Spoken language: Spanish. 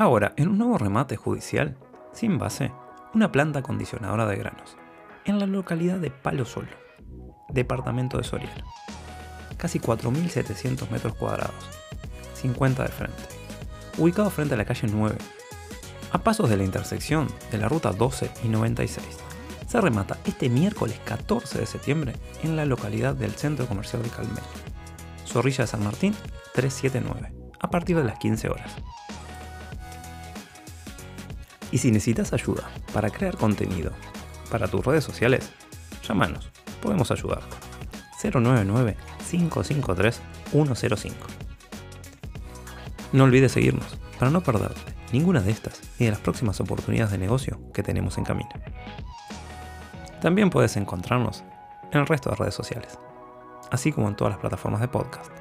Ahora, en un nuevo remate judicial, sin base, una planta acondicionadora de granos, en la localidad de Palo Solo, departamento de Soriano. Casi 4.700 metros cuadrados, 50 de frente, ubicado frente a la calle 9, a pasos de la intersección de la ruta 12 y 96. Se remata este miércoles 14 de septiembre en la localidad del Centro Comercial de Calmel. Zorrilla de San Martín 379, a partir de las 15 horas. Y si necesitas ayuda para crear contenido para tus redes sociales, llámanos, podemos ayudarte. 099-553-105. No olvides seguirnos para no perderte ninguna de estas ni de las próximas oportunidades de negocio que tenemos en camino. También puedes encontrarnos en el resto de redes sociales, así como en todas las plataformas de podcast.